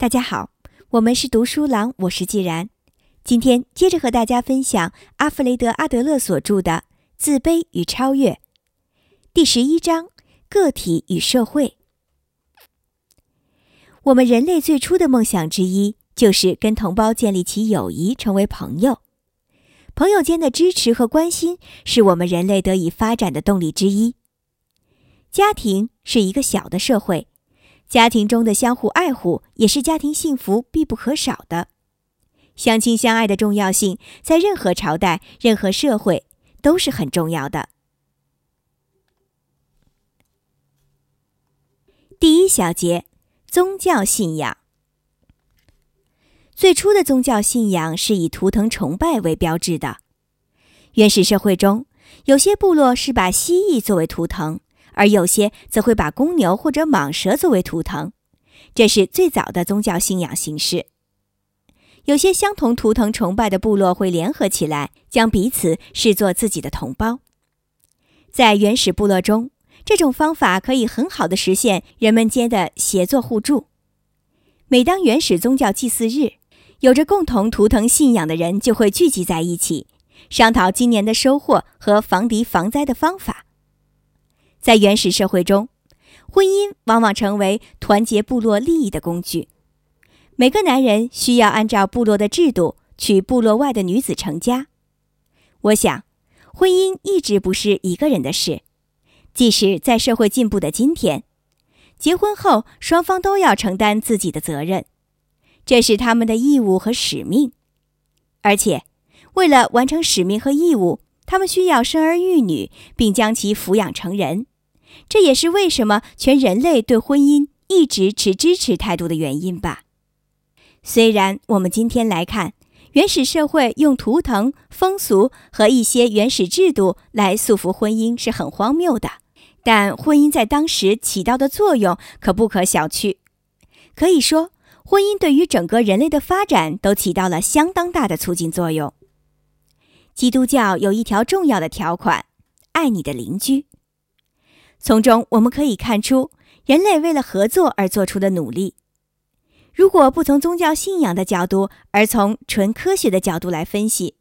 大家好，我们是读书郎，我是既然。今天接着和大家分享阿弗雷德·阿德勒所著的《自卑与超越》第十一章：个体与社会。我们人类最初的梦想之一，就是跟同胞建立起友谊，成为朋友。朋友间的支持和关心，是我们人类得以发展的动力之一。家庭是一个小的社会。家庭中的相互爱护也是家庭幸福必不可少的。相亲相爱的重要性，在任何朝代、任何社会都是很重要的。第一小节：宗教信仰。最初的宗教信仰是以图腾崇拜为标志的。原始社会中，有些部落是把蜥蜴作为图腾。而有些则会把公牛或者蟒蛇作为图腾，这是最早的宗教信仰形式。有些相同图腾崇拜的部落会联合起来，将彼此视作自己的同胞。在原始部落中，这种方法可以很好的实现人们间的协作互助。每当原始宗教祭祀日，有着共同图腾信仰的人就会聚集在一起，商讨今年的收获和防敌防灾的方法。在原始社会中，婚姻往往成为团结部落利益的工具。每个男人需要按照部落的制度娶部落外的女子成家。我想，婚姻一直不是一个人的事。即使在社会进步的今天，结婚后双方都要承担自己的责任，这是他们的义务和使命。而且，为了完成使命和义务，他们需要生儿育女，并将其抚养成人。这也是为什么全人类对婚姻一直持支持态度的原因吧。虽然我们今天来看，原始社会用图腾、风俗和一些原始制度来束缚婚姻是很荒谬的，但婚姻在当时起到的作用可不可小觑。可以说，婚姻对于整个人类的发展都起到了相当大的促进作用。基督教有一条重要的条款：爱你的邻居。从中我们可以看出，人类为了合作而做出的努力。如果不从宗教信仰的角度，而从纯科学的角度来分析，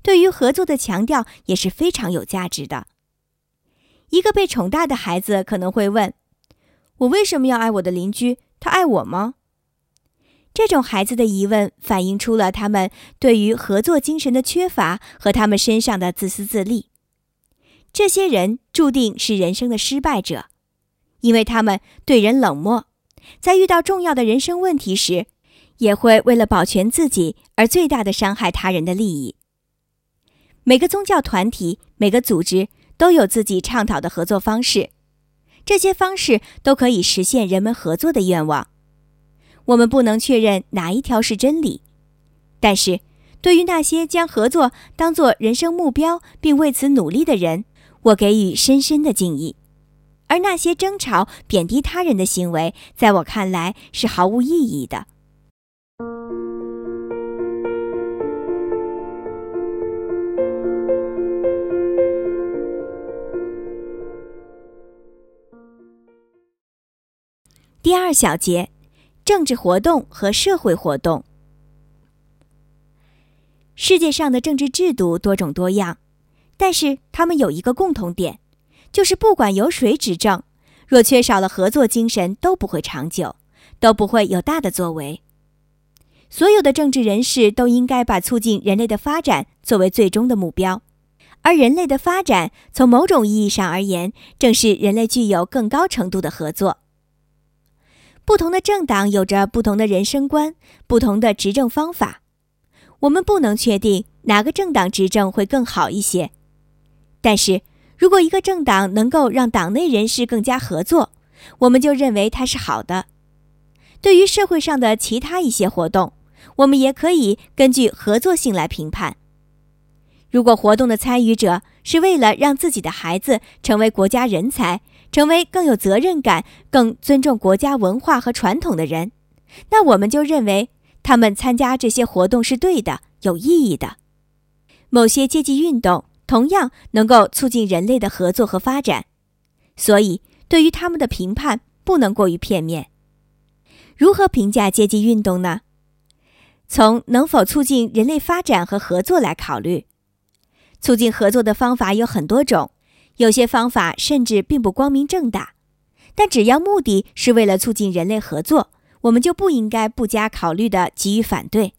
对于合作的强调也是非常有价值的。一个被宠大的孩子可能会问：“我为什么要爱我的邻居？他爱我吗？”这种孩子的疑问反映出了他们对于合作精神的缺乏和他们身上的自私自利。这些人注定是人生的失败者，因为他们对人冷漠，在遇到重要的人生问题时，也会为了保全自己而最大的伤害他人的利益。每个宗教团体、每个组织都有自己倡导的合作方式，这些方式都可以实现人们合作的愿望。我们不能确认哪一条是真理，但是对于那些将合作当作人生目标并为此努力的人，我给予深深的敬意，而那些争吵、贬低他人的行为，在我看来是毫无意义的。第二小节：政治活动和社会活动。世界上的政治制度多种多样。但是他们有一个共同点，就是不管由谁执政，若缺少了合作精神，都不会长久，都不会有大的作为。所有的政治人士都应该把促进人类的发展作为最终的目标，而人类的发展从某种意义上而言，正是人类具有更高程度的合作。不同的政党有着不同的人生观，不同的执政方法，我们不能确定哪个政党执政会更好一些。但是如果一个政党能够让党内人士更加合作，我们就认为它是好的。对于社会上的其他一些活动，我们也可以根据合作性来评判。如果活动的参与者是为了让自己的孩子成为国家人才，成为更有责任感、更尊重国家文化和传统的人，那我们就认为他们参加这些活动是对的、有意义的。某些阶级运动。同样能够促进人类的合作和发展，所以对于他们的评判不能过于片面。如何评价阶级运动呢？从能否促进人类发展和合作来考虑。促进合作的方法有很多种，有些方法甚至并不光明正大。但只要目的是为了促进人类合作，我们就不应该不加考虑地给予反对。